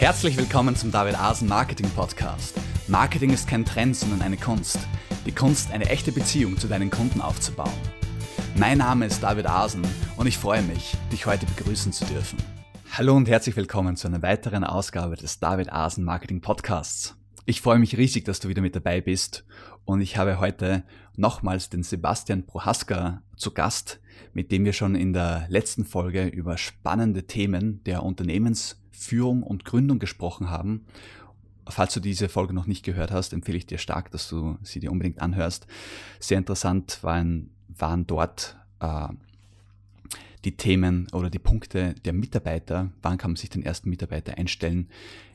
Herzlich willkommen zum David Asen Marketing Podcast. Marketing ist kein Trend, sondern eine Kunst. Die Kunst, eine echte Beziehung zu deinen Kunden aufzubauen. Mein Name ist David Asen und ich freue mich, dich heute begrüßen zu dürfen. Hallo und herzlich willkommen zu einer weiteren Ausgabe des David Asen Marketing Podcasts. Ich freue mich riesig, dass du wieder mit dabei bist und ich habe heute nochmals den Sebastian Prohaska zu Gast, mit dem wir schon in der letzten Folge über spannende Themen der Unternehmensführung und Gründung gesprochen haben. Falls du diese Folge noch nicht gehört hast, empfehle ich dir stark, dass du sie dir unbedingt anhörst. Sehr interessant waren, waren dort äh, die Themen oder die Punkte der Mitarbeiter. Wann kann man sich den ersten Mitarbeiter einstellen?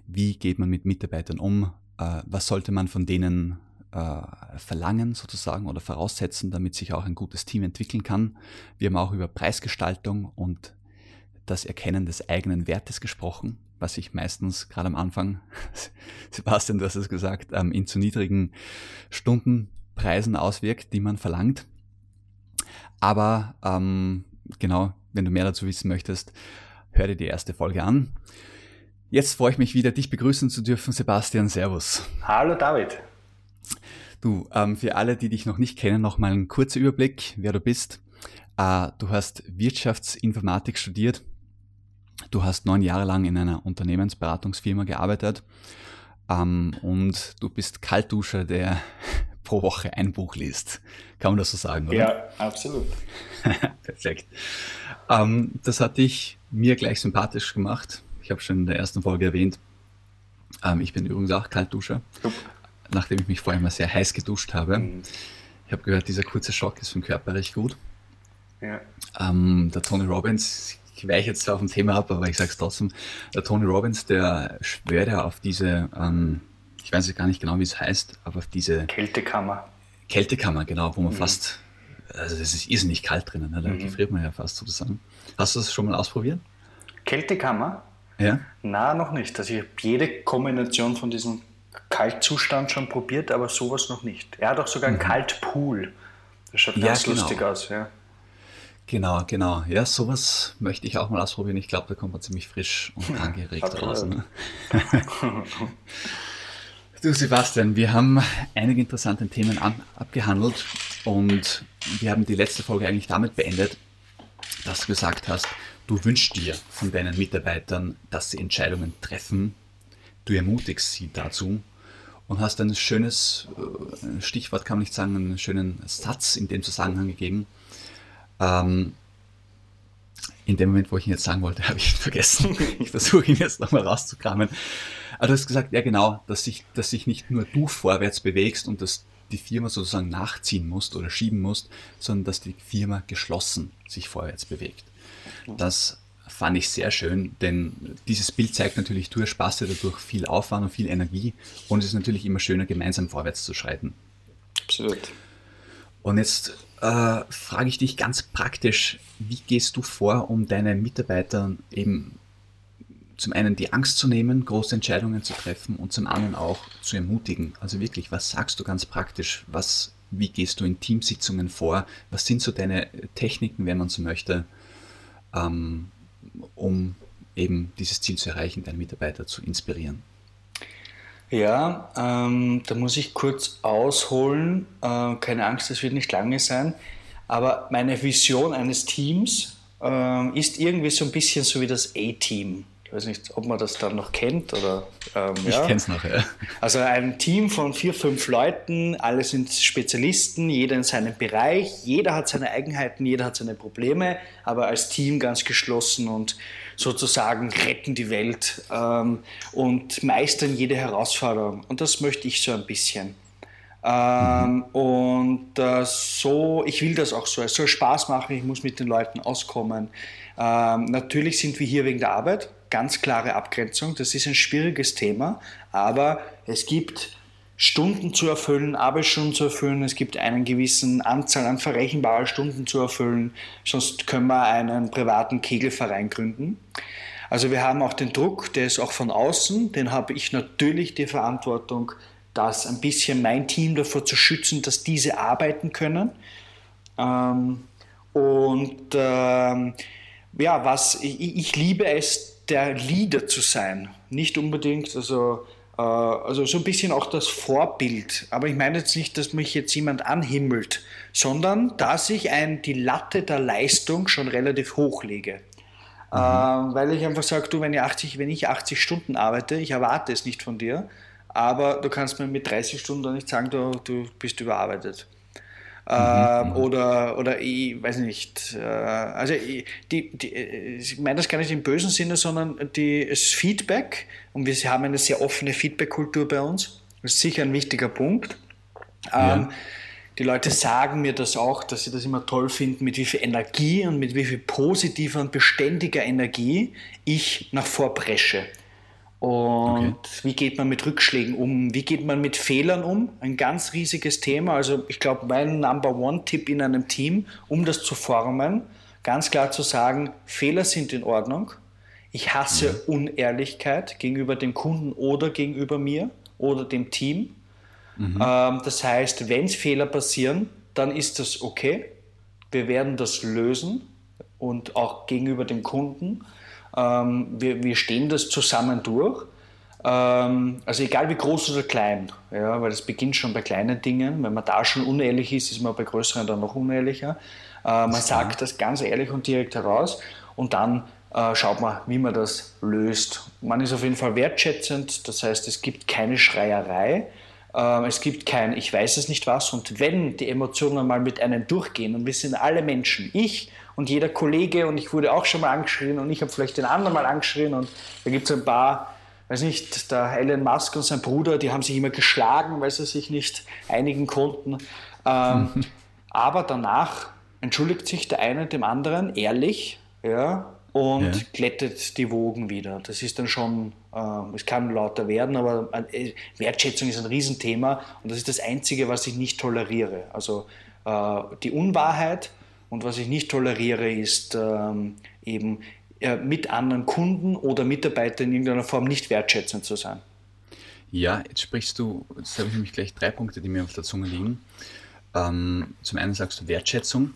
Wie geht man mit Mitarbeitern um? Äh, was sollte man von denen äh, verlangen sozusagen oder voraussetzen, damit sich auch ein gutes Team entwickeln kann. Wir haben auch über Preisgestaltung und das Erkennen des eigenen Wertes gesprochen, was sich meistens gerade am Anfang, Sebastian, du hast es gesagt, ähm, in zu niedrigen Stundenpreisen auswirkt, die man verlangt. Aber ähm, genau, wenn du mehr dazu wissen möchtest, hör dir die erste Folge an. Jetzt freue ich mich wieder, dich begrüßen zu dürfen, Sebastian. Servus. Hallo David. Du, ähm, für alle, die dich noch nicht kennen, noch mal ein kurzer Überblick, wer du bist. Äh, du hast Wirtschaftsinformatik studiert. Du hast neun Jahre lang in einer Unternehmensberatungsfirma gearbeitet. Ähm, und du bist Kaltduscher, der pro Woche ein Buch liest. Kann man das so sagen, oder? Ja, absolut. Perfekt. Ähm, das hat dich mir gleich sympathisch gemacht. Ich habe schon in der ersten Folge erwähnt. Ähm, ich bin übrigens auch Kaltduscher. Super nachdem ich mich vorher mal sehr heiß geduscht habe. Mhm. Ich habe gehört, dieser kurze Schock ist für den Körper recht gut. Ja. Ähm, der Tony Robbins, ich weiche jetzt auf ein Thema ab, aber ich sage es trotzdem, der Tony Robbins, der schwört ja auf diese, ähm, ich weiß jetzt gar nicht genau, wie es heißt, aber auf diese Kältekammer. Kältekammer, genau, wo man mhm. fast, also es ist irrsinnig kalt drinnen, ne? da mhm. gefriert man ja fast sozusagen. Hast du das schon mal ausprobiert? Kältekammer? Ja. Na, noch nicht. Also ich habe jede Kombination von diesen Kaltzustand schon probiert, aber sowas noch nicht. Er hat auch sogar einen mhm. Kaltpool. Das schaut ja, ganz genau. lustig aus, ja. Genau, genau. Ja, sowas möchte ich auch mal ausprobieren. Ich glaube, da kommt man ziemlich frisch und angeregt raus. Ne? du Sebastian, wir haben einige interessante Themen an, abgehandelt und wir haben die letzte Folge eigentlich damit beendet, dass du gesagt hast, du wünschst dir von deinen Mitarbeitern, dass sie Entscheidungen treffen. Du ermutigst sie dazu und hast ein schönes äh, Stichwort, kann man nicht sagen, einen schönen Satz in dem Zusammenhang gegeben. Ähm, in dem Moment, wo ich ihn jetzt sagen wollte, habe ich ihn vergessen. ich versuche ihn jetzt nochmal rauszukramen. Aber du hast gesagt, ja genau, dass sich, dass sich nicht nur du vorwärts bewegst und dass die Firma sozusagen nachziehen musst oder schieben musst, sondern dass die Firma geschlossen sich vorwärts bewegt. Das fand ich sehr schön, denn dieses Bild zeigt natürlich, du ersparst dir dadurch viel Aufwand und viel Energie und es ist natürlich immer schöner, gemeinsam vorwärts zu schreiten. Absolut. Und jetzt äh, frage ich dich ganz praktisch, wie gehst du vor, um deinen Mitarbeitern eben zum einen die Angst zu nehmen, große Entscheidungen zu treffen und zum anderen auch zu ermutigen? Also wirklich, was sagst du ganz praktisch? Was, wie gehst du in Teamsitzungen vor? Was sind so deine Techniken, wenn man so möchte? Ähm, um eben dieses Ziel zu erreichen, deine Mitarbeiter zu inspirieren? Ja, ähm, da muss ich kurz ausholen. Äh, keine Angst, das wird nicht lange sein. Aber meine Vision eines Teams äh, ist irgendwie so ein bisschen so wie das A-Team weiß nicht, ob man das dann noch kennt oder. Ähm, ich ja. kenne es noch, ja. Also ein Team von vier, fünf Leuten, alle sind Spezialisten, jeder in seinem Bereich, jeder hat seine Eigenheiten, jeder hat seine Probleme, aber als Team ganz geschlossen und sozusagen retten die Welt ähm, und meistern jede Herausforderung. Und das möchte ich so ein bisschen. Ähm, mhm. Und äh, so, ich will das auch so. Es soll Spaß machen, ich muss mit den Leuten auskommen. Ähm, natürlich sind wir hier wegen der Arbeit, ganz klare Abgrenzung. Das ist ein schwieriges Thema, aber es gibt Stunden zu erfüllen, Arbeitsstunden zu erfüllen, es gibt einen gewissen Anzahl an verrechenbaren Stunden zu erfüllen, sonst können wir einen privaten Kegelverein gründen. Also wir haben auch den Druck, der ist auch von außen, den habe ich natürlich die Verantwortung, das ein bisschen mein Team davor zu schützen, dass diese arbeiten können. Ähm, und ähm, ja, was ich, ich liebe es, der Leader zu sein. Nicht unbedingt, also, äh, also so ein bisschen auch das Vorbild. Aber ich meine jetzt nicht, dass mich jetzt jemand anhimmelt, sondern dass ich ein, die Latte der Leistung schon relativ hoch lege. Mhm. Ähm, weil ich einfach sage, du, wenn ich, 80, wenn ich 80 Stunden arbeite, ich erwarte es nicht von dir, aber du kannst mir mit 30 Stunden nicht sagen, du, du bist überarbeitet. Ähm, mhm. oder, oder ich weiß nicht. Äh, also ich, die, die, ich meine das gar nicht im bösen Sinne, sondern die, das Feedback, und wir haben eine sehr offene Feedback-Kultur bei uns, das ist sicher ein wichtiger Punkt. Ja. Ähm, die Leute sagen mir das auch, dass sie das immer toll finden, mit wie viel Energie und mit wie viel positiver und beständiger Energie ich nach vorpresche. Und okay. wie geht man mit Rückschlägen um? Wie geht man mit Fehlern um? Ein ganz riesiges Thema. Also ich glaube, mein Number One-Tipp in einem Team, um das zu formen, ganz klar zu sagen, Fehler sind in Ordnung. Ich hasse mhm. Unehrlichkeit gegenüber dem Kunden oder gegenüber mir oder dem Team. Mhm. Ähm, das heißt, wenn Fehler passieren, dann ist das okay. Wir werden das lösen und auch gegenüber dem Kunden. Ähm, wir, wir stehen das zusammen durch. Ähm, also egal wie groß oder klein, ja, weil das beginnt schon bei kleinen Dingen. Wenn man da schon unehrlich ist, ist man bei größeren dann noch unehrlicher. Äh, man sagt das ganz ehrlich und direkt heraus und dann äh, schaut man, wie man das löst. Man ist auf jeden Fall wertschätzend, das heißt, es gibt keine Schreierei. Ähm, es gibt kein Ich weiß es nicht was. Und wenn die Emotionen mal mit einem durchgehen, und wir sind alle Menschen, ich und jeder Kollege, und ich wurde auch schon mal angeschrien und ich habe vielleicht den anderen mal angeschrien, und da gibt es ein paar, weiß nicht, der Elon Musk und sein Bruder, die haben sich immer geschlagen, weil sie sich nicht einigen konnten. Ähm, aber danach entschuldigt sich der eine dem anderen ehrlich, ja, und ja. glättet die Wogen wieder. Das ist dann schon, äh, es kann lauter werden, aber äh, Wertschätzung ist ein Riesenthema und das ist das Einzige, was ich nicht toleriere. Also äh, die Unwahrheit und was ich nicht toleriere, ist ähm, eben äh, mit anderen Kunden oder Mitarbeitern in irgendeiner Form nicht wertschätzend zu sein. Ja, jetzt sprichst du, jetzt habe ich nämlich gleich drei Punkte, die mir auf der Zunge liegen. Ähm, zum einen sagst du Wertschätzung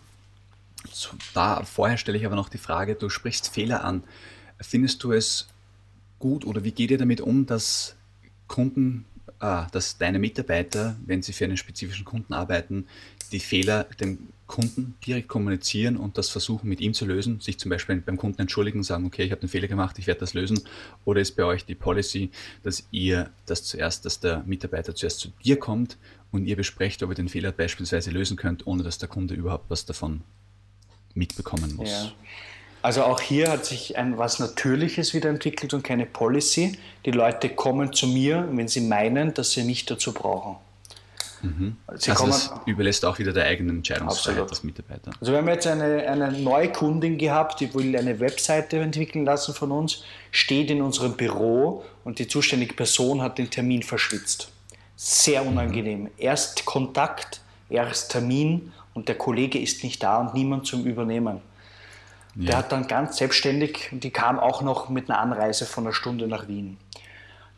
da vorher stelle ich aber noch die Frage, du sprichst Fehler an. Findest du es gut oder wie geht ihr damit um, dass Kunden, äh, dass deine Mitarbeiter, wenn sie für einen spezifischen Kunden arbeiten, die Fehler dem Kunden direkt kommunizieren und das versuchen mit ihm zu lösen, sich zum Beispiel beim Kunden entschuldigen, sagen, okay, ich habe einen Fehler gemacht, ich werde das lösen, oder ist bei euch die Policy, dass ihr das zuerst, dass der Mitarbeiter zuerst zu dir kommt und ihr besprecht, ob ihr den Fehler beispielsweise lösen könnt, ohne dass der Kunde überhaupt was davon mitbekommen muss. Ja. Also auch hier hat sich ein was Natürliches wieder entwickelt und keine Policy. Die Leute kommen zu mir, wenn sie meinen, dass sie mich dazu brauchen. Mhm. Sie also das überlässt auch wieder der eigenen Entscheidungsfreiheit als Mitarbeiter. Also wir haben jetzt eine, eine neue Kundin gehabt, die will eine Webseite entwickeln lassen von uns, steht in unserem Büro und die zuständige Person hat den Termin verschwitzt. Sehr unangenehm. Mhm. Erst Kontakt, erst Termin und der Kollege ist nicht da und niemand zum Übernehmen. Ja. Der hat dann ganz selbstständig, die kam auch noch mit einer Anreise von einer Stunde nach Wien.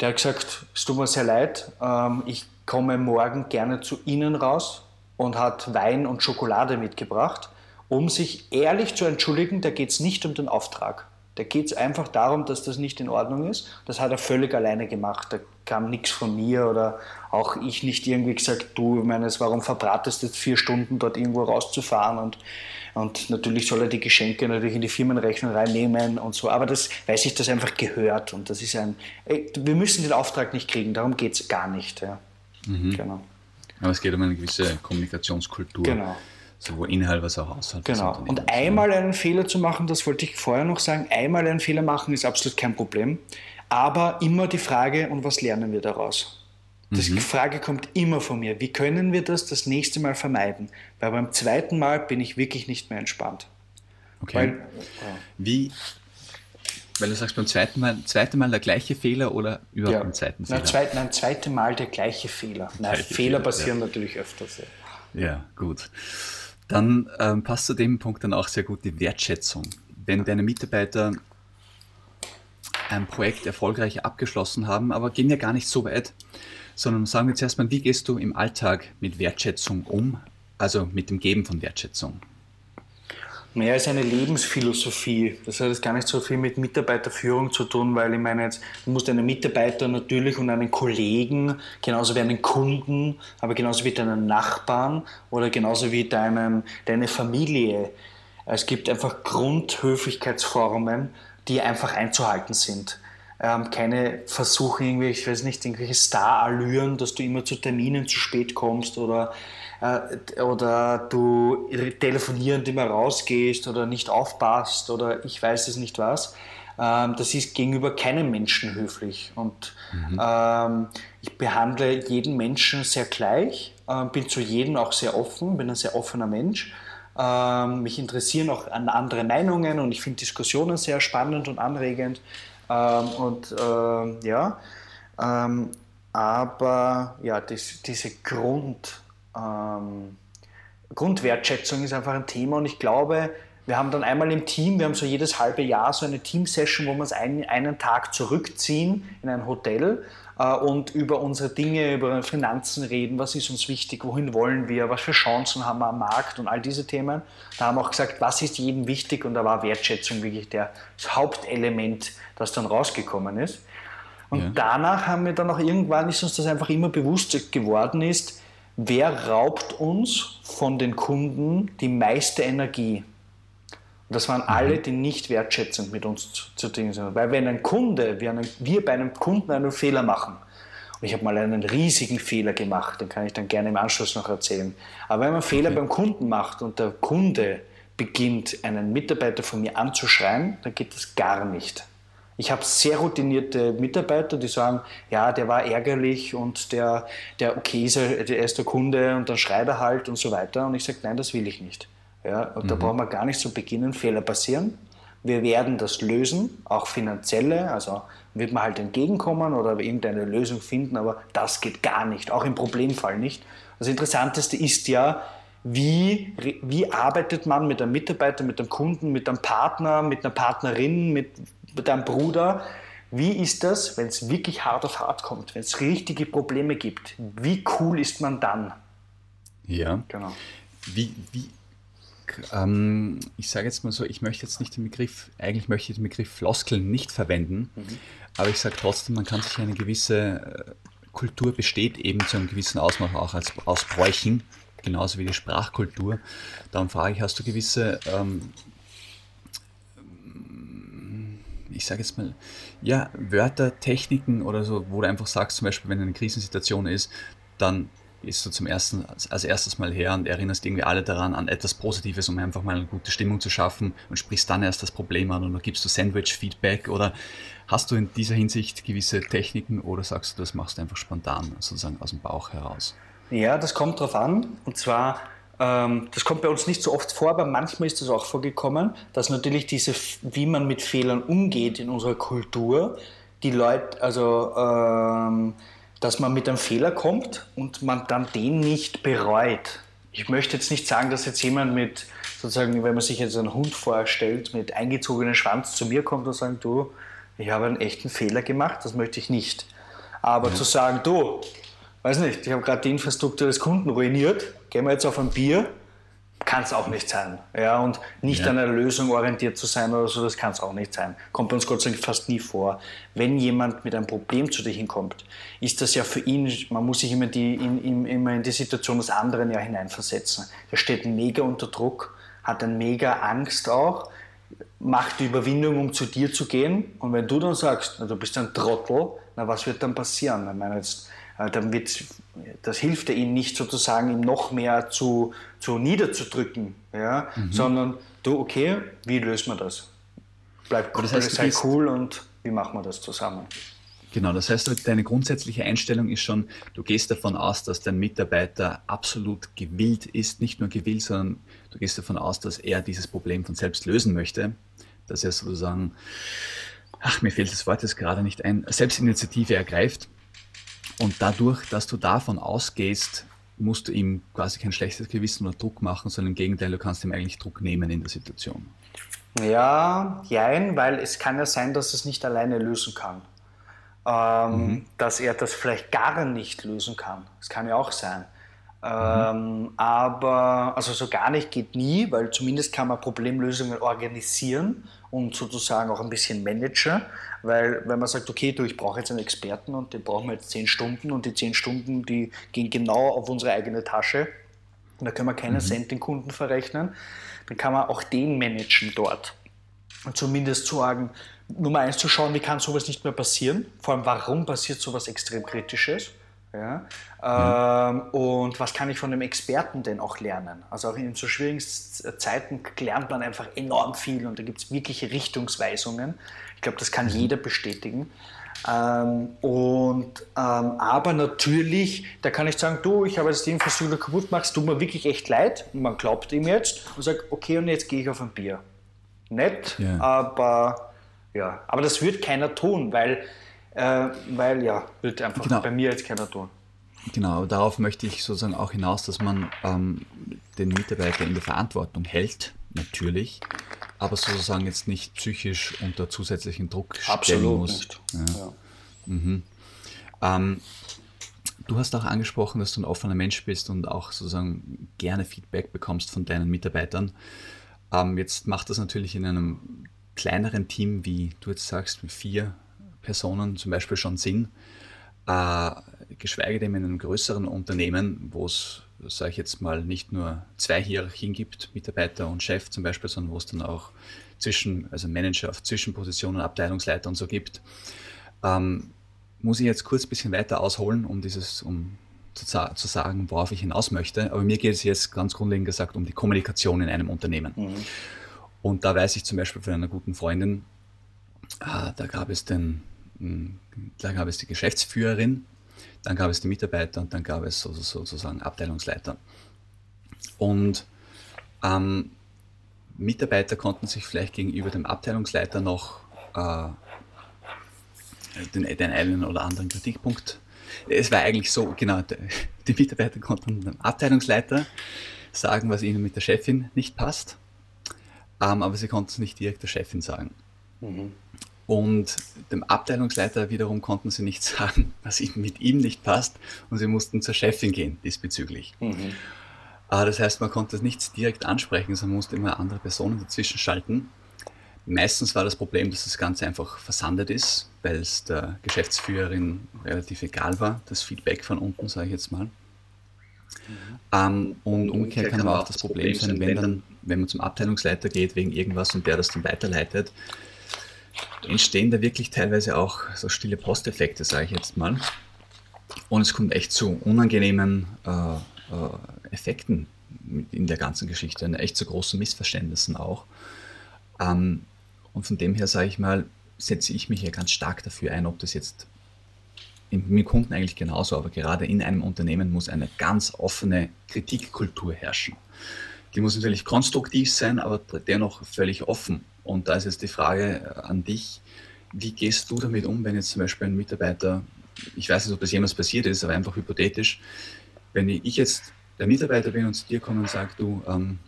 Der hat gesagt, es tut mir sehr leid, ähm, ich komme morgen gerne zu Ihnen raus und hat Wein und Schokolade mitgebracht, um sich ehrlich zu entschuldigen, da geht es nicht um den Auftrag. Da geht es einfach darum, dass das nicht in Ordnung ist. Das hat er völlig alleine gemacht. Da kam nichts von mir oder auch ich nicht irgendwie gesagt, du meines, warum verbratest du jetzt vier Stunden dort irgendwo rauszufahren und, und natürlich soll er die Geschenke natürlich in die Firmenrechnung reinnehmen und so. Aber das weiß ich, das einfach gehört und das ist ein, wir müssen den Auftrag nicht kriegen, darum geht es gar nicht. Ja. Mhm. Genau. Aber es geht um eine gewisse Kommunikationskultur. Genau sowohl Inhalt als auch außerhalb Genau. Und einmal einen Fehler zu machen, das wollte ich vorher noch sagen, einmal einen Fehler machen ist absolut kein Problem. Aber immer die Frage, und was lernen wir daraus? Die mhm. Frage kommt immer von mir, wie können wir das das nächste Mal vermeiden? Weil beim zweiten Mal bin ich wirklich nicht mehr entspannt. Okay. Weil, äh, wie, weil du sagst beim zweiten Mal, zweite Mal der gleiche Fehler oder überhaupt ja. beim zweiten Fehler? Nein, zweit, nein, zweite Mal der gleiche Fehler. Nein, Fehler, Fehler passieren ja. natürlich öfters. Ja, ja gut. Dann ähm, passt zu dem Punkt dann auch sehr gut die Wertschätzung. Wenn deine Mitarbeiter ein Projekt erfolgreich abgeschlossen haben, aber gehen ja gar nicht so weit, sondern sagen wir zuerst mal, wie gehst du im Alltag mit Wertschätzung um, also mit dem Geben von Wertschätzung? Mehr als eine Lebensphilosophie. Das hat jetzt gar nicht so viel mit Mitarbeiterführung zu tun, weil ich meine jetzt, du musst einen Mitarbeiter natürlich und einen Kollegen, genauso wie einen Kunden, aber genauso wie deinen Nachbarn oder genauso wie deinen, deine Familie. Es gibt einfach Grundhöflichkeitsformen, die einfach einzuhalten sind. Ähm, keine Versuche, irgendwie, ich weiß nicht, irgendwelche Star-Allüren, dass du immer zu Terminen zu spät kommst oder äh, oder du telefonierend immer rausgehst oder nicht aufpasst oder ich weiß es nicht was. Ähm, das ist gegenüber keinem Menschen höflich. Und mhm. ähm, ich behandle jeden Menschen sehr gleich, äh, bin zu jedem auch sehr offen, bin ein sehr offener Mensch. Ähm, mich interessieren auch an andere Meinungen und ich finde Diskussionen sehr spannend und anregend. Ähm, und ähm, ja, ähm, aber ja, das, diese Grund, ähm, Grundwertschätzung ist einfach ein Thema und ich glaube, wir haben dann einmal im Team, wir haben so jedes halbe Jahr so eine Team-Session, wo wir uns einen, einen Tag zurückziehen in ein Hotel und über unsere Dinge, über Finanzen reden, was ist uns wichtig, wohin wollen wir, was für Chancen haben wir am Markt und all diese Themen. Da haben wir auch gesagt, was ist jedem wichtig und da war Wertschätzung wirklich der, das Hauptelement, das dann rausgekommen ist. Und ja. danach haben wir dann auch irgendwann, ist uns das einfach immer bewusst geworden ist, wer raubt uns von den Kunden die meiste Energie? Und das waren mhm. alle, die nicht wertschätzend mit uns zu, zu tun sind. Weil wenn ein Kunde, wir, einen, wir bei einem Kunden einen Fehler machen, und ich habe mal einen riesigen Fehler gemacht, den kann ich dann gerne im Anschluss noch erzählen. Aber wenn man einen Fehler okay. beim Kunden macht und der Kunde beginnt, einen Mitarbeiter von mir anzuschreien, dann geht das gar nicht. Ich habe sehr routinierte Mitarbeiter, die sagen, ja, der war ärgerlich und der, der okay, ist er, der ist der Kunde und dann schreit er halt und so weiter. Und ich sage, nein, das will ich nicht. Ja, und mhm. da brauchen wir gar nicht zu beginnen, Fehler passieren. Wir werden das lösen, auch finanzielle, also wird man halt entgegenkommen oder irgendeine Lösung finden, aber das geht gar nicht, auch im Problemfall nicht. Das Interessanteste ist ja, wie, wie arbeitet man mit einem Mitarbeiter, mit einem Kunden, mit einem Partner, mit einer Partnerin, mit deinem Bruder, wie ist das, wenn es wirklich hart auf hart kommt, wenn es richtige Probleme gibt? Wie cool ist man dann? Ja. Genau. Wie, wie, ähm, ich sage jetzt mal so, ich möchte jetzt nicht den Begriff, eigentlich möchte ich den Begriff Floskeln nicht verwenden, mhm. aber ich sage trotzdem, man kann sich eine gewisse äh, Kultur besteht eben zu einem gewissen Ausmaß auch als, aus Bräuchen, genauso wie die Sprachkultur. Darum frage ich, hast du gewisse ähm, ich sage jetzt mal, ja, Wörter, Techniken oder so, wo du einfach sagst, zum Beispiel, wenn eine Krisensituation ist, dann gehst du zum ersten, als erstes mal her und erinnerst irgendwie alle daran an etwas Positives, um einfach mal eine gute Stimmung zu schaffen und sprichst dann erst das Problem an oder gibst du Sandwich-Feedback oder hast du in dieser Hinsicht gewisse Techniken oder sagst du, das machst du einfach spontan, sozusagen aus dem Bauch heraus? Ja, das kommt drauf an. Und zwar ähm, das kommt bei uns nicht so oft vor, aber manchmal ist das auch vorgekommen, dass natürlich diese, wie man mit Fehlern umgeht in unserer Kultur, die Leute, also ähm, dass man mit einem Fehler kommt und man dann den nicht bereut. Ich möchte jetzt nicht sagen, dass jetzt jemand mit, sozusagen, wenn man sich jetzt einen Hund vorstellt, mit eingezogenem Schwanz zu mir kommt und sagt, du, ich habe einen echten Fehler gemacht, das möchte ich nicht. Aber ja. zu sagen, du, weiß nicht, ich habe gerade die Infrastruktur des Kunden ruiniert, gehen wir jetzt auf ein Bier, kann es auch nicht sein. Ja, und nicht ja. an einer Lösung orientiert zu sein oder so, das kann es auch nicht sein. Kommt bei uns Gott sei Dank fast nie vor. Wenn jemand mit einem Problem zu dir hinkommt, ist das ja für ihn, man muss sich immer, die, in, immer in die Situation des anderen ja hineinversetzen. Der steht mega unter Druck, hat eine mega Angst auch, macht die Überwindung, um zu dir zu gehen. Und wenn du dann sagst, na, du bist ein Trottel, na, was wird dann passieren? Ich meine, jetzt dann wird, das hilft ja ihm nicht sozusagen, ihm noch mehr zu, zu niederzudrücken, ja? Mhm. sondern du, okay, wie löst man das? Bleib cool, das heißt, sei cool und wie machen wir das zusammen? Genau, das heißt, deine grundsätzliche Einstellung ist schon, du gehst davon aus, dass dein Mitarbeiter absolut gewillt ist, nicht nur gewillt, sondern du gehst davon aus, dass er dieses Problem von selbst lösen möchte, dass er sozusagen, ach, mir fehlt das Wort jetzt gerade nicht ein, Selbstinitiative ergreift und dadurch, dass du davon ausgehst, musst du ihm quasi kein schlechtes Gewissen oder Druck machen, sondern im Gegenteil, du kannst ihm eigentlich Druck nehmen in der Situation. Ja, jein, weil es kann ja sein, dass es nicht alleine lösen kann. Ähm, mhm. Dass er das vielleicht gar nicht lösen kann. Das kann ja auch sein. Ähm, aber also so gar nicht geht nie, weil zumindest kann man Problemlösungen organisieren und sozusagen auch ein bisschen managen. Weil wenn man sagt, okay, du, ich brauche jetzt einen Experten und den brauchen wir jetzt zehn Stunden und die zehn Stunden, die gehen genau auf unsere eigene Tasche und da können wir keinen mhm. Cent den Kunden verrechnen, dann kann man auch den managen dort. Und zumindest sagen, Nummer eins zu schauen, wie kann sowas nicht mehr passieren, vor allem warum passiert sowas extrem Kritisches ja? Mhm. Ähm, und was kann ich von dem Experten denn auch lernen? Also auch in so schwierigen Zeiten lernt man einfach enorm viel und da gibt es wirkliche Richtungsweisungen. Ich glaube, das kann mhm. jeder bestätigen. Ähm, und, ähm, aber natürlich, da kann ich sagen, du, ich habe das Ding versucht, du kaputt machst, tut mir wirklich echt leid. Und man glaubt ihm jetzt und sagt, okay, und jetzt gehe ich auf ein Bier. Nett, yeah. aber ja, aber das wird keiner tun, weil äh, weil ja, wird einfach genau. bei mir jetzt keiner tun. Genau, darauf möchte ich sozusagen auch hinaus, dass man ähm, den Mitarbeiter in der Verantwortung hält, natürlich, aber sozusagen jetzt nicht psychisch unter zusätzlichen Druck Absolut stellen muss. Nicht. Ja. Ja. Mhm. Ähm, du hast auch angesprochen, dass du ein offener Mensch bist und auch sozusagen gerne Feedback bekommst von deinen Mitarbeitern. Ähm, jetzt macht das natürlich in einem kleineren Team, wie du jetzt sagst, mit vier Personen zum Beispiel schon Sinn, äh, geschweige denn in einem größeren Unternehmen, wo es, sage ich jetzt mal, nicht nur zwei Hierarchien gibt, Mitarbeiter und Chef zum Beispiel, sondern wo es dann auch zwischen, also Manager auf Zwischenpositionen, Abteilungsleiter und so gibt. Ähm, muss ich jetzt kurz ein bisschen weiter ausholen, um dieses, um zu, zu, sagen, worauf ich hinaus möchte. Aber mir geht es jetzt ganz grundlegend gesagt um die Kommunikation in einem Unternehmen. Mhm. Und da weiß ich zum Beispiel von einer guten Freundin, ah, da gab es den da gab es die Geschäftsführerin, dann gab es die Mitarbeiter und dann gab es sozusagen Abteilungsleiter. Und ähm, Mitarbeiter konnten sich vielleicht gegenüber dem Abteilungsleiter noch äh, den, den einen oder anderen Kritikpunkt. Es war eigentlich so, genau, die Mitarbeiter konnten dem Abteilungsleiter sagen, was ihnen mit der Chefin nicht passt, ähm, aber sie konnten es nicht direkt der Chefin sagen. Mhm. Und dem Abteilungsleiter wiederum konnten sie nicht sagen, was mit ihm nicht passt. Und sie mussten zur Chefin gehen diesbezüglich. Mhm. Ah, das heißt, man konnte es nicht direkt ansprechen, sondern musste immer andere Personen dazwischen schalten. Meistens war das Problem, dass das Ganze einfach versandet ist, weil es der Geschäftsführerin relativ egal war, das Feedback von unten, sage ich jetzt mal. Mhm. Ähm, und umgekehrt kann aber auch das Problem sein, wenn, dann, wenn man zum Abteilungsleiter geht wegen irgendwas und der das dann weiterleitet, entstehen da wirklich teilweise auch so stille Posteffekte, sage ich jetzt mal. Und es kommt echt zu unangenehmen äh, äh, Effekten in der ganzen Geschichte, echt zu großen Missverständnissen auch. Ähm, und von dem her sage ich mal, setze ich mich ja ganz stark dafür ein, ob das jetzt mit Kunden eigentlich genauso, aber gerade in einem Unternehmen muss eine ganz offene Kritikkultur herrschen. Die muss natürlich konstruktiv sein, aber dennoch völlig offen. Und da ist jetzt die Frage äh, an dich, wie gehst du damit um, wenn jetzt zum Beispiel ein Mitarbeiter, ich weiß nicht, ob das jemals passiert ist, aber einfach hypothetisch, wenn ich jetzt der Mitarbeiter bin und zu dir komme und sage, du, ähm,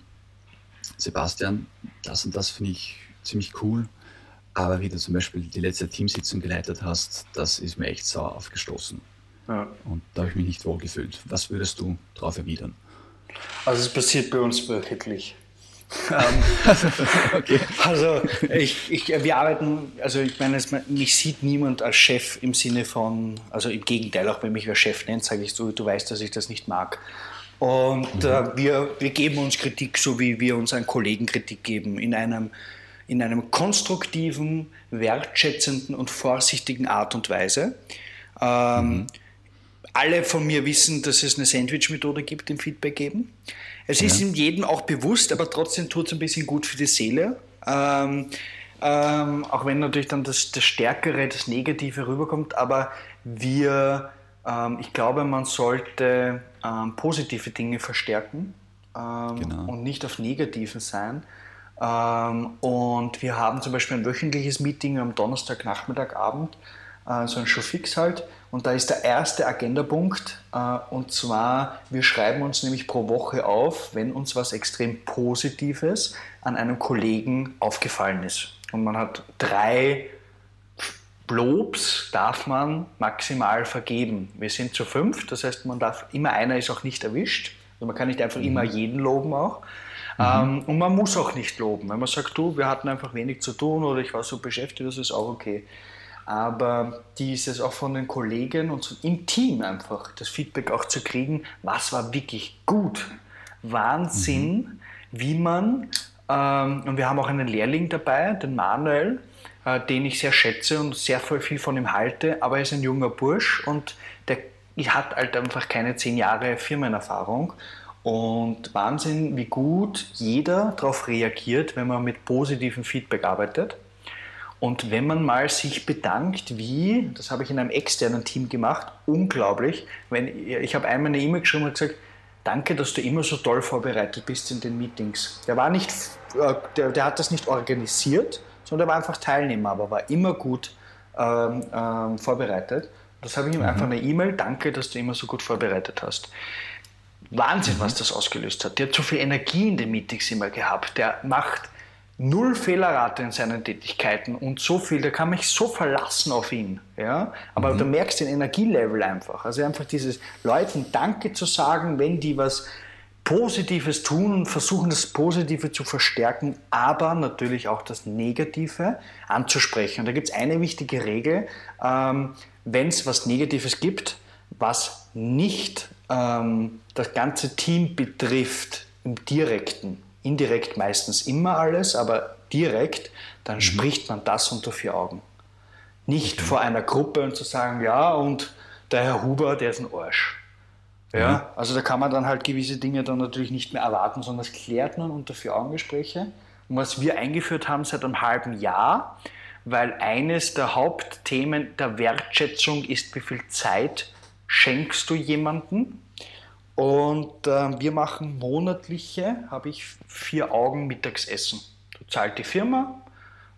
Sebastian, das und das finde ich ziemlich cool, aber wie du zum Beispiel die letzte Teamsitzung geleitet hast, das ist mir echt sauer aufgestoßen. Ja. Und da habe ich mich nicht wohl gefühlt. Was würdest du darauf erwidern? Also es passiert bei uns wöchentlich. Ähm, okay. Also ich, ich, wir arbeiten, also ich meine, es, mich sieht niemand als Chef im Sinne von, also im Gegenteil, auch wenn mich wer Chef nennt, sage ich so, du weißt, dass ich das nicht mag. Und mhm. äh, wir, wir geben uns Kritik, so wie wir unseren Kollegen Kritik geben, in einem, in einem konstruktiven, wertschätzenden und vorsichtigen Art und Weise. Ähm, mhm. Alle von mir wissen, dass es eine Sandwich-Methode gibt im Feedback geben. Es ja. ist in jedem auch bewusst, aber trotzdem tut es ein bisschen gut für die Seele. Ähm, ähm, auch wenn natürlich dann das, das Stärkere, das Negative rüberkommt, aber wir, ähm, ich glaube, man sollte ähm, positive Dinge verstärken ähm, genau. und nicht auf negativen sein. Ähm, und wir haben zum Beispiel ein wöchentliches Meeting am Donnerstagnachmittagabend, äh, so ein Showfix halt, und da ist der erste Agendapunkt, äh, und zwar, wir schreiben uns nämlich pro Woche auf, wenn uns was extrem Positives an einem Kollegen aufgefallen ist. Und man hat drei Lobs darf man maximal vergeben. Wir sind zu fünf, das heißt, man darf immer einer ist auch nicht erwischt. Also man kann nicht einfach mhm. immer jeden loben auch. Mhm. Ähm, und man muss auch nicht loben. Wenn man sagt, du, wir hatten einfach wenig zu tun oder ich war so beschäftigt, das ist auch okay. Aber dieses auch von den Kollegen und so im Team einfach, das Feedback auch zu kriegen, was war wirklich gut. Wahnsinn, mhm. wie man, ähm, und wir haben auch einen Lehrling dabei, den Manuel, äh, den ich sehr schätze und sehr viel von ihm halte, aber er ist ein junger Bursch und der hat halt einfach keine zehn Jahre Firmenerfahrung. Und Wahnsinn, wie gut jeder darauf reagiert, wenn man mit positivem Feedback arbeitet. Und wenn man mal sich bedankt, wie, das habe ich in einem externen Team gemacht, unglaublich. Wenn, ich habe einmal eine E-Mail geschrieben und gesagt, danke, dass du immer so toll vorbereitet bist in den Meetings. Der, war nicht, äh, der, der hat das nicht organisiert, sondern er war einfach Teilnehmer, aber war immer gut ähm, ähm, vorbereitet. Das habe ich ihm mhm. einfach eine E-Mail, danke, dass du immer so gut vorbereitet hast. Wahnsinn, mhm. was das ausgelöst hat. Der hat so viel Energie in den Meetings immer gehabt. Der macht null Fehlerrate in seinen Tätigkeiten und so viel, da kann mich so verlassen auf ihn. Ja? Aber mhm. du merkst den Energielevel einfach. Also einfach dieses Leuten Danke zu sagen, wenn die was Positives tun und versuchen, das Positive zu verstärken, aber natürlich auch das Negative anzusprechen. Und da gibt es eine wichtige Regel, ähm, wenn es was Negatives gibt, was nicht ähm, das ganze Team betrifft, im direkten, indirekt meistens immer alles, aber direkt, dann mhm. spricht man das unter vier Augen. Nicht okay. vor einer Gruppe und zu sagen, ja, und der Herr Huber, der ist ein Arsch. Ja, mhm. also da kann man dann halt gewisse Dinge dann natürlich nicht mehr erwarten, sondern das klärt man unter Vier-Augen-Gespräche. Und was wir eingeführt haben seit einem halben Jahr, weil eines der Hauptthemen der Wertschätzung ist, wie viel Zeit schenkst du jemandem? Und äh, wir machen monatliche, habe ich vier Augen Mittagsessen. Du zahlt die Firma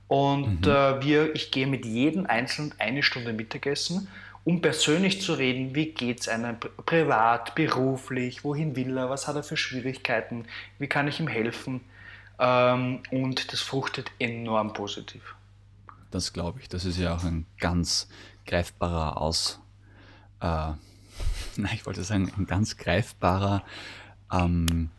und mhm. äh, wir, ich gehe mit jedem Einzelnen eine Stunde Mittagessen um persönlich zu reden, wie geht es einem privat, beruflich, wohin will er, was hat er für Schwierigkeiten, wie kann ich ihm helfen. Ähm, und das fruchtet enorm positiv. Das glaube ich. Das ist ja auch ein ganz greifbarer Aus. Äh, na, ich wollte sagen, ein ganz greifbarer ähm,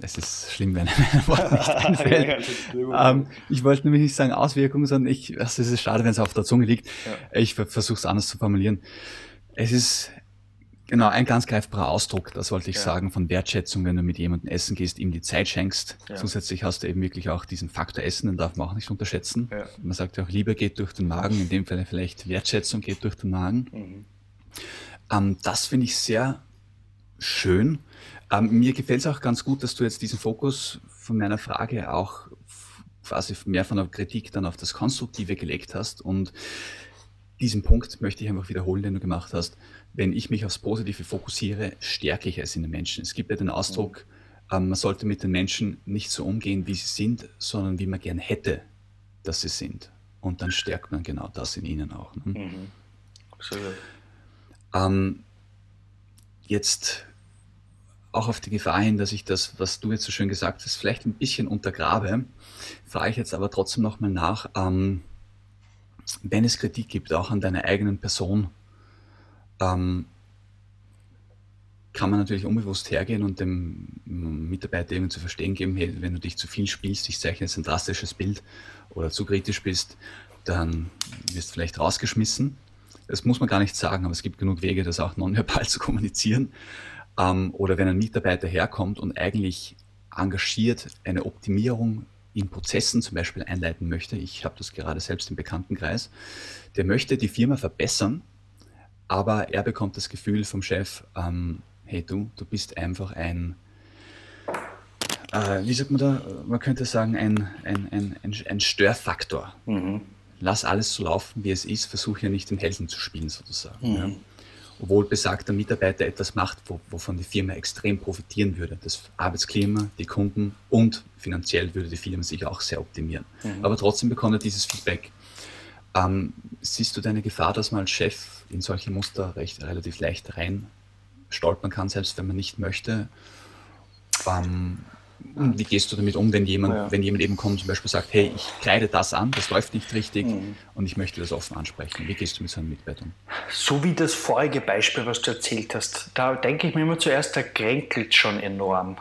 es ist schlimm, wenn ein Wort nicht einfällt. ähm, ich wollte nämlich nicht sagen Auswirkungen, sondern ich, also es ist schade, wenn es auf der Zunge liegt. Ja. Ich versuche es anders zu formulieren. Es ist genau ein ganz greifbarer Ausdruck, das wollte ich ja. sagen, von Wertschätzung, wenn du mit jemandem essen gehst, ihm die Zeit schenkst. Zusätzlich hast du eben wirklich auch diesen Faktor Essen, den darf man auch nicht unterschätzen. Man sagt ja auch, Liebe geht durch den Magen, in dem Fall vielleicht Wertschätzung geht durch den Magen. Mhm. Ähm, das finde ich sehr schön. Ähm, mir gefällt es auch ganz gut, dass du jetzt diesen Fokus von meiner Frage auch quasi mehr von der Kritik dann auf das Konstruktive gelegt hast. Und diesen Punkt möchte ich einfach wiederholen, den du gemacht hast. Wenn ich mich aufs Positive fokussiere, stärke ich es in den Menschen. Es gibt ja den Ausdruck, ähm, man sollte mit den Menschen nicht so umgehen, wie sie sind, sondern wie man gern hätte, dass sie sind. Und dann stärkt man genau das in ihnen auch. Ne? Mhm. Absolut. Ähm, jetzt auch auf die Gefahr hin, dass ich das, was du jetzt so schön gesagt hast, vielleicht ein bisschen untergrabe, frage ich jetzt aber trotzdem nochmal nach, ähm, wenn es Kritik gibt, auch an deiner eigenen Person, ähm, kann man natürlich unbewusst hergehen und dem Mitarbeiter irgendwie zu verstehen geben, hey, wenn du dich zu viel spielst, ich zeichne jetzt ein drastisches Bild oder zu kritisch bist, dann wirst du vielleicht rausgeschmissen. Das muss man gar nicht sagen, aber es gibt genug Wege, das auch nonverbal zu kommunizieren. Ähm, oder wenn ein Mitarbeiter herkommt und eigentlich engagiert eine Optimierung in Prozessen zum Beispiel einleiten möchte, ich habe das gerade selbst im Bekanntenkreis, der möchte die Firma verbessern, aber er bekommt das Gefühl vom Chef, ähm, hey du, du bist einfach ein, äh, wie sagt man da, man könnte sagen, ein, ein, ein, ein, ein Störfaktor. Mhm. Lass alles so laufen, wie es ist, versuche ja nicht den Helden zu spielen sozusagen. Mhm. Ja obwohl besagter Mitarbeiter etwas macht, wovon die Firma extrem profitieren würde. Das Arbeitsklima, die Kunden und finanziell würde die Firma sich auch sehr optimieren. Mhm. Aber trotzdem bekommt er dieses Feedback. Ähm, siehst du deine Gefahr, dass man als Chef in solche Muster recht, relativ leicht rein stolpern kann, selbst wenn man nicht möchte? Ähm, wie gehst du damit um, wenn jemand, ja. wenn jemand eben kommt und zum Beispiel sagt, hey, ich kleide das an, das läuft nicht richtig mhm. und ich möchte das offen ansprechen. Wie gehst du mit so einem Mitarbeiter um? So wie das vorige Beispiel, was du erzählt hast, da denke ich mir immer zuerst, da kränkelt schon enorm.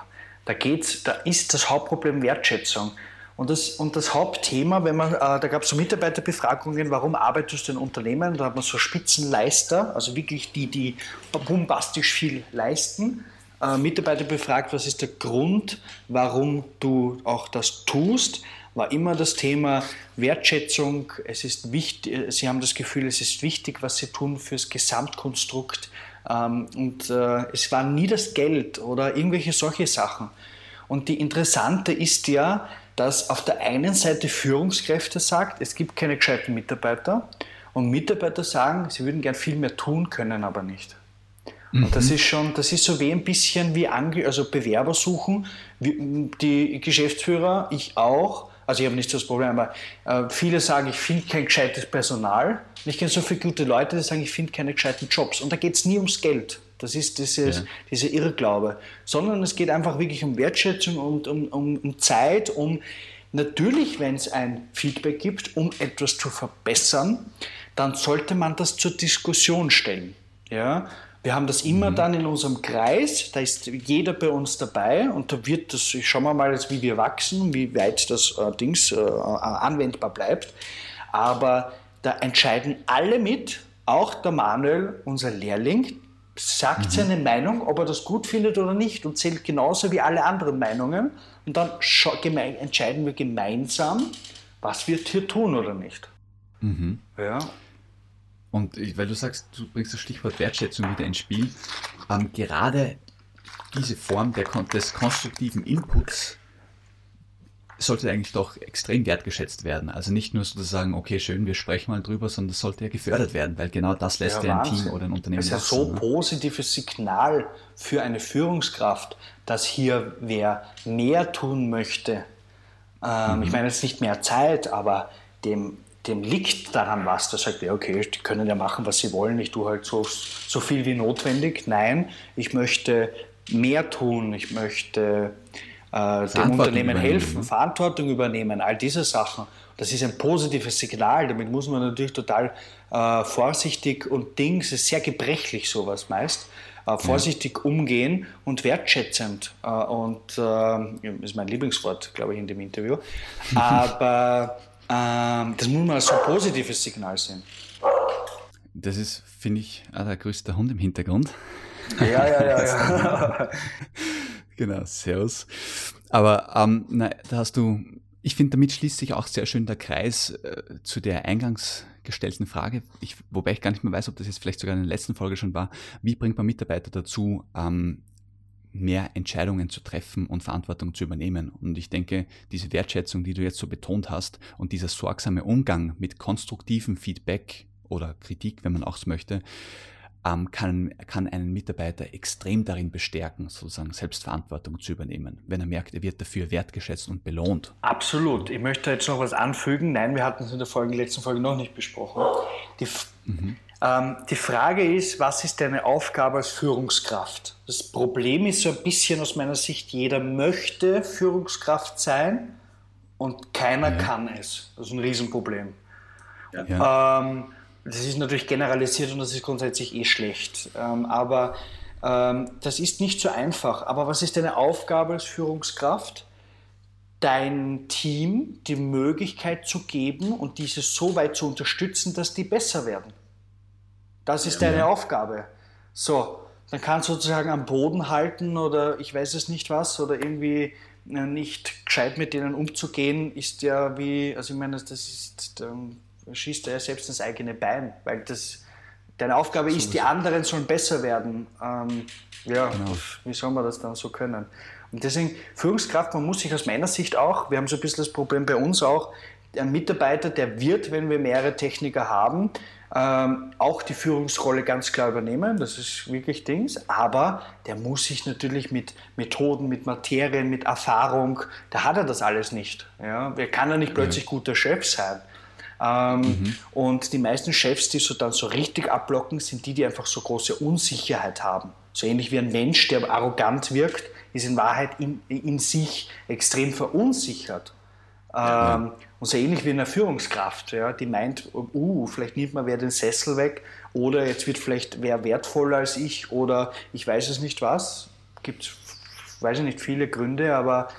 Da geht's, da ist das Hauptproblem Wertschätzung. Und das, und das Hauptthema, wenn man, äh, da gab es so Mitarbeiterbefragungen, warum arbeitest du in Unternehmen? Da hat man so Spitzenleister, also wirklich die, die bombastisch viel leisten. Äh, Mitarbeiter befragt, was ist der Grund, warum du auch das tust, war immer das Thema Wertschätzung. Es ist wichtig, sie haben das Gefühl, es ist wichtig, was sie tun fürs Gesamtkonstrukt. Ähm, und äh, es war nie das Geld oder irgendwelche solche Sachen. Und die interessante ist ja, dass auf der einen Seite Führungskräfte sagt, es gibt keine gescheiten Mitarbeiter und Mitarbeiter sagen, sie würden gern viel mehr tun, können aber nicht. Mhm. Und das ist schon, das ist so wie ein bisschen wie Ange also Bewerber suchen, die Geschäftsführer, ich auch, also ich habe nicht das Problem, aber äh, viele sagen, ich finde kein gescheites Personal. Und ich kenne so viele gute Leute, die sagen, ich finde keine gescheiten Jobs. Und da geht es nie ums Geld. Das ist dieses, ja. dieser Irrglaube. Sondern es geht einfach wirklich um Wertschätzung und um, um, um Zeit, um natürlich, wenn es ein Feedback gibt, um etwas zu verbessern, dann sollte man das zur Diskussion stellen. Ja? Wir haben das immer mhm. dann in unserem Kreis, da ist jeder bei uns dabei und da wird das, schauen wir mal jetzt, wie wir wachsen, wie weit das äh, Dings äh, anwendbar bleibt. Aber da entscheiden alle mit, auch der Manuel, unser Lehrling, sagt mhm. seine Meinung, ob er das gut findet oder nicht und zählt genauso wie alle anderen Meinungen. Und dann entscheiden wir gemeinsam, was wir hier tun oder nicht. Mhm. Ja. Und weil du sagst, du bringst das Stichwort Wertschätzung wieder ins Spiel, ähm, gerade diese Form der, des konstruktiven Inputs sollte eigentlich doch extrem wertgeschätzt werden. Also nicht nur sozusagen, okay, schön, wir sprechen mal drüber, sondern das sollte ja gefördert werden, weil genau das lässt ja, ja ein Team oder ein Unternehmen. Das ist ja so ein ne? positives Signal für eine Führungskraft, dass hier wer mehr tun möchte. Ähm, mhm. Ich meine jetzt nicht mehr Zeit, aber dem, dem liegt daran was. Der sagt, ja, okay, die können ja machen, was sie wollen, ich tue halt so, so viel wie notwendig. Nein, ich möchte mehr tun, ich möchte äh, dem Unternehmen helfen, ne? Verantwortung übernehmen, all diese Sachen. Das ist ein positives Signal. Damit muss man natürlich total äh, vorsichtig und Dings, ist sehr gebrechlich sowas meist, äh, vorsichtig ja. umgehen und wertschätzend. Äh, und äh, ist mein Lieblingswort, glaube ich, in dem Interview. Aber ähm, das muss man als so ein positives Signal sehen. Das ist, finde ich, auch der größte Hund im Hintergrund. Ja, ja, ja, ja. Genau, Servus. Aber ähm, na, da hast du, ich finde, damit schließt sich auch sehr schön der Kreis äh, zu der eingangs gestellten Frage, ich, wobei ich gar nicht mehr weiß, ob das jetzt vielleicht sogar in der letzten Folge schon war, wie bringt man Mitarbeiter dazu, ähm, mehr Entscheidungen zu treffen und Verantwortung zu übernehmen. Und ich denke, diese Wertschätzung, die du jetzt so betont hast und dieser sorgsame Umgang mit konstruktivem Feedback oder Kritik, wenn man auch so möchte, ähm, kann, kann einen Mitarbeiter extrem darin bestärken, sozusagen Selbstverantwortung zu übernehmen, wenn er merkt, er wird dafür wertgeschätzt und belohnt. Absolut. Ich möchte jetzt noch was anfügen. Nein, wir hatten es in der Folge, letzten Folge noch nicht besprochen. Die, mhm. Ähm, die Frage ist, was ist deine Aufgabe als Führungskraft? Das Problem ist so ein bisschen aus meiner Sicht, jeder möchte Führungskraft sein und keiner ja. kann es. Das ist ein Riesenproblem. Ja. Ähm, das ist natürlich generalisiert und das ist grundsätzlich eh schlecht. Ähm, aber das ist nicht so einfach. Aber was ist deine Aufgabe als Führungskraft? Dein Team die Möglichkeit zu geben und diese so weit zu unterstützen, dass die besser werden. Das ist deine ja. Aufgabe. So, dann kannst du sozusagen am Boden halten oder ich weiß es nicht was oder irgendwie äh, nicht gescheit mit denen umzugehen, ist ja wie, also ich meine, das ist, ähm, schießt er selbst ins eigene Bein, weil das deine Aufgabe so ist, die anderen sollen besser werden. Ähm, ja, genau. wie soll man das dann so können? Und deswegen, Führungskraft, man muss sich aus meiner Sicht auch, wir haben so ein bisschen das Problem bei uns auch, ein Mitarbeiter, der wird, wenn wir mehrere Techniker haben, ähm, auch die Führungsrolle ganz klar übernehmen, das ist wirklich Dings, aber der muss sich natürlich mit Methoden, mit Materien, mit Erfahrung, da hat er das alles nicht. Ja? Er kann ja nicht plötzlich guter Chef sein. Ähm, mhm. Und die meisten Chefs, die so dann so richtig abblocken, sind die, die einfach so große Unsicherheit haben. So ähnlich wie ein Mensch, der arrogant wirkt, ist in Wahrheit in, in sich extrem verunsichert. Ja. Und so ähnlich wie eine Führungskraft, ja, die meint, uh, vielleicht nimmt man wer den Sessel weg oder jetzt wird vielleicht wer wertvoller als ich oder ich weiß es nicht was. Gibt, weiß ich nicht, viele Gründe, aber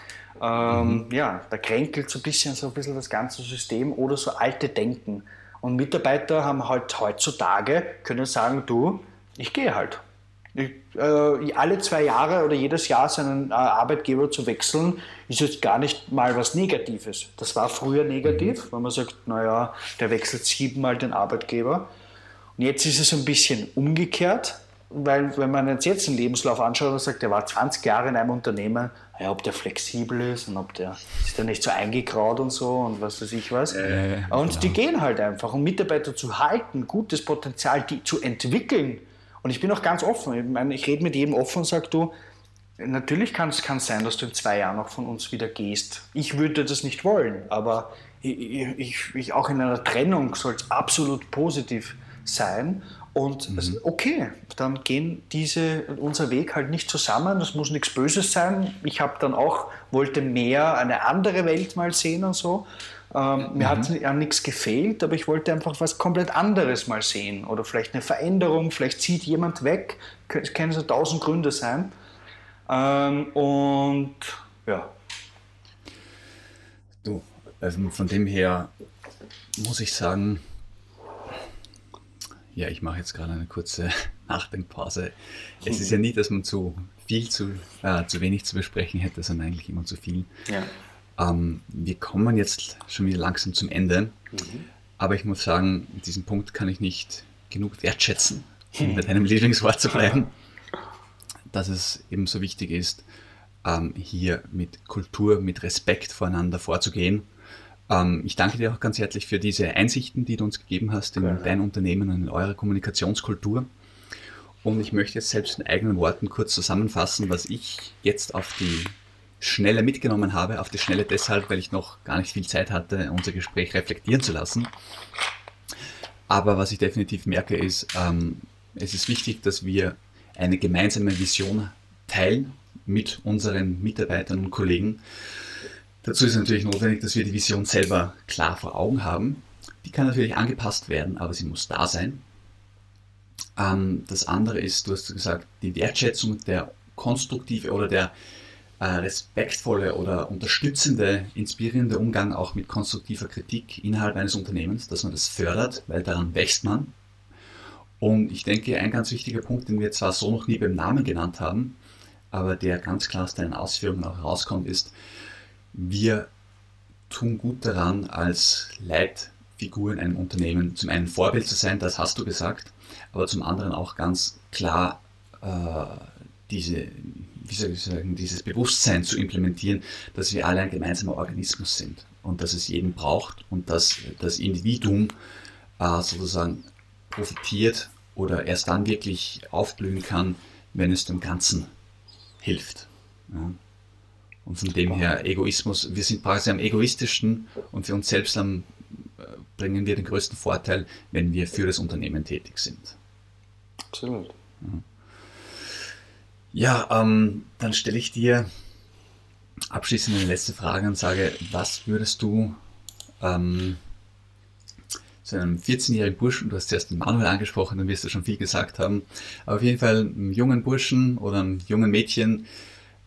ähm, mhm. ja, da kränkelt so ein bisschen so ein bisschen das ganze System oder so alte Denken. Und Mitarbeiter haben halt heutzutage, können sagen, du, ich gehe halt. Äh, alle zwei Jahre oder jedes Jahr seinen äh, Arbeitgeber zu wechseln, ist jetzt gar nicht mal was Negatives. Das war früher negativ, mhm. weil man sagt, naja, der wechselt siebenmal den Arbeitgeber. Und jetzt ist es ein bisschen umgekehrt, weil wenn man jetzt, jetzt einen Lebenslauf anschaut und sagt, der war 20 Jahre in einem Unternehmen, ja, ob der flexibel ist und ob der ist der nicht so eingegraut und so und was weiß ich was. Äh, und genau. die gehen halt einfach. Um Mitarbeiter zu halten, gutes Potenzial die zu entwickeln, und ich bin auch ganz offen. Ich, meine, ich rede mit jedem offen und sage, du, natürlich kann es sein, dass du in zwei Jahren noch von uns wieder gehst. Ich würde das nicht wollen, aber ich, ich, ich auch in einer Trennung soll es absolut positiv sein. Und mhm. okay, dann gehen diese, unser Weg halt nicht zusammen. Das muss nichts Böses sein. Ich habe dann auch, wollte mehr eine andere Welt mal sehen und so. Ähm, mhm. Mir hat an nichts gefehlt, aber ich wollte einfach was komplett anderes mal sehen oder vielleicht eine Veränderung, vielleicht zieht jemand weg, es können so tausend Gründe sein. Ähm, und ja. Du, also von dem her muss ich sagen, ja, ich mache jetzt gerade eine kurze Nachdenkpause. Es ist ja nicht, dass man zu viel, zu, äh, zu wenig zu besprechen hätte, sondern eigentlich immer zu viel. Ja. Ähm, wir kommen jetzt schon wieder langsam zum Ende, mhm. aber ich muss sagen, diesen Punkt kann ich nicht genug wertschätzen, um bei deinem Lieblingswort zu bleiben, dass es eben so wichtig ist, ähm, hier mit Kultur, mit Respekt voreinander vorzugehen. Ähm, ich danke dir auch ganz herzlich für diese Einsichten, die du uns gegeben hast in ja. dein Unternehmen und in eure Kommunikationskultur. Und ich möchte jetzt selbst in eigenen Worten kurz zusammenfassen, was ich jetzt auf die Schnelle mitgenommen habe. Auf die Schnelle deshalb, weil ich noch gar nicht viel Zeit hatte, unser Gespräch reflektieren zu lassen. Aber was ich definitiv merke, ist, ähm, es ist wichtig, dass wir eine gemeinsame Vision teilen mit unseren Mitarbeitern und Kollegen. Dazu ist natürlich notwendig, dass wir die Vision selber klar vor Augen haben. Die kann natürlich angepasst werden, aber sie muss da sein. Ähm, das andere ist, du hast gesagt, die Wertschätzung der konstruktive oder der äh, respektvolle oder unterstützende, inspirierende Umgang auch mit konstruktiver Kritik innerhalb eines Unternehmens, dass man das fördert, weil daran wächst man. Und ich denke, ein ganz wichtiger Punkt, den wir zwar so noch nie beim Namen genannt haben, aber der ganz klar aus deinen Ausführungen auch rauskommt, ist, wir tun gut daran, als Leitfigur in einem Unternehmen zum einen Vorbild zu sein, das hast du gesagt, aber zum anderen auch ganz klar äh, diese wie soll ich sagen, dieses Bewusstsein zu implementieren, dass wir alle ein gemeinsamer Organismus sind und dass es jeden braucht und dass das Individuum äh, sozusagen profitiert oder erst dann wirklich aufblühen kann, wenn es dem Ganzen hilft. Ja. Und von dem her Egoismus, wir sind quasi am egoistischsten und für uns selbst am, äh, bringen wir den größten Vorteil, wenn wir für das Unternehmen tätig sind. Absolut. Ja. Ja, ähm, dann stelle ich dir abschließend eine letzte Frage und sage, was würdest du ähm, zu einem 14-jährigen Burschen, du hast zuerst den Manuel angesprochen, dann wirst du schon viel gesagt haben, aber auf jeden Fall einem jungen Burschen oder einem jungen Mädchen,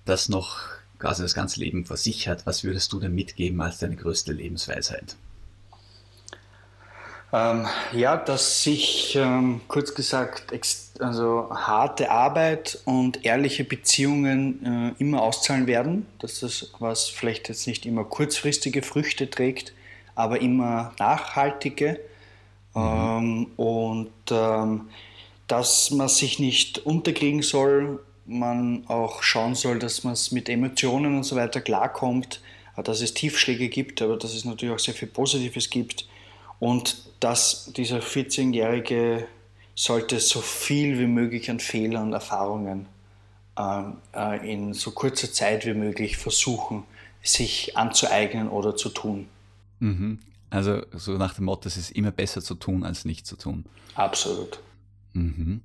das noch quasi das ganze Leben vor sich hat, was würdest du denn mitgeben als deine größte Lebensweisheit? Ähm, ja, dass sich ähm, kurz gesagt also harte Arbeit und ehrliche Beziehungen äh, immer auszahlen werden. Dass das, was vielleicht jetzt nicht immer kurzfristige Früchte trägt, aber immer nachhaltige. Mhm. Ähm, und ähm, dass man sich nicht unterkriegen soll, man auch schauen soll, dass man es mit Emotionen und so weiter klarkommt, dass es Tiefschläge gibt, aber dass es natürlich auch sehr viel Positives gibt und dass dieser 14-Jährige sollte so viel wie möglich an Fehlern und Erfahrungen äh, äh, in so kurzer Zeit wie möglich versuchen, sich anzueignen oder zu tun. Mhm. Also so nach dem Motto, es ist immer besser zu tun, als nicht zu tun. Absolut. Mhm.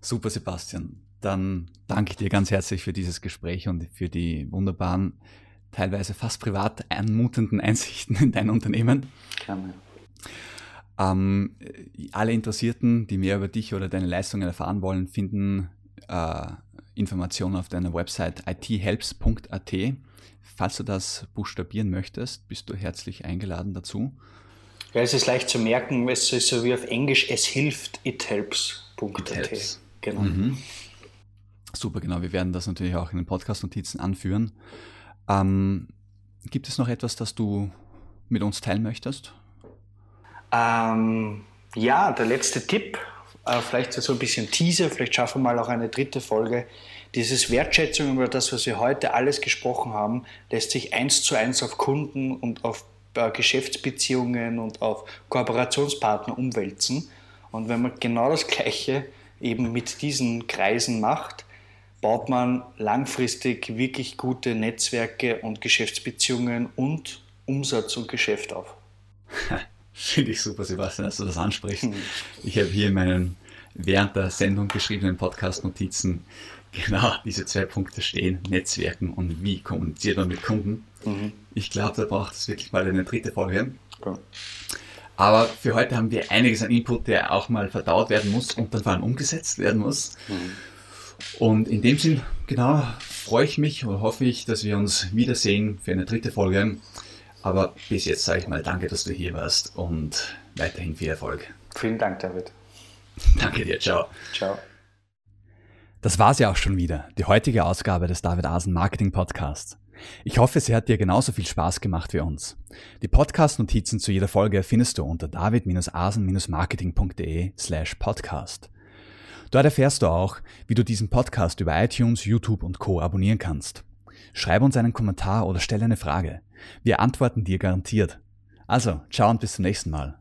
Super, Sebastian. Dann danke ich dir ganz herzlich für dieses Gespräch und für die wunderbaren, teilweise fast privat anmutenden Einsichten in dein Unternehmen. Gerne. Ähm, alle Interessierten, die mehr über dich oder deine Leistungen erfahren wollen, finden äh, Informationen auf deiner Website ithelps.at. Falls du das buchstabieren möchtest, bist du herzlich eingeladen dazu. Ja, es ist leicht zu merken, es ist so wie auf Englisch, es hilft, ithelps.at. It genau. Mhm. Super, genau. Wir werden das natürlich auch in den Podcast-Notizen anführen. Ähm, gibt es noch etwas, das du mit uns teilen möchtest? Ähm, ja, der letzte Tipp, äh, vielleicht so ein bisschen Teaser, vielleicht schaffen wir mal auch eine dritte Folge. Dieses Wertschätzung über das, was wir heute alles gesprochen haben, lässt sich eins zu eins auf Kunden und auf äh, Geschäftsbeziehungen und auf Kooperationspartner umwälzen. Und wenn man genau das Gleiche eben mit diesen Kreisen macht, baut man langfristig wirklich gute Netzwerke und Geschäftsbeziehungen und Umsatz und Geschäft auf. Finde ich super, Sebastian, dass du das ansprichst. Ich habe hier in meinen während der Sendung geschriebenen Podcast-Notizen genau diese zwei Punkte stehen, Netzwerken und wie kommuniziert man mit Kunden. Mhm. Ich glaube, da braucht es wirklich mal eine dritte Folge. Okay. Aber für heute haben wir einiges an Input, der auch mal verdaut werden muss und dann vor allem umgesetzt werden muss. Mhm. Und in dem Sinn, genau, freue ich mich und hoffe ich, dass wir uns wiedersehen für eine dritte Folge. Aber bis jetzt sage ich mal danke, dass du hier warst und weiterhin viel Erfolg. Vielen Dank, David. Danke dir, ciao. Ciao. Das war's ja auch schon wieder, die heutige Ausgabe des David Asen Marketing Podcasts. Ich hoffe, sie hat dir genauso viel Spaß gemacht wie uns. Die Podcast-Notizen zu jeder Folge findest du unter david-asen-marketing.de slash podcast. Dort erfährst du auch, wie du diesen Podcast über iTunes, YouTube und Co. abonnieren kannst. Schreib uns einen Kommentar oder stelle eine Frage. Wir antworten dir garantiert. Also, ciao und bis zum nächsten Mal.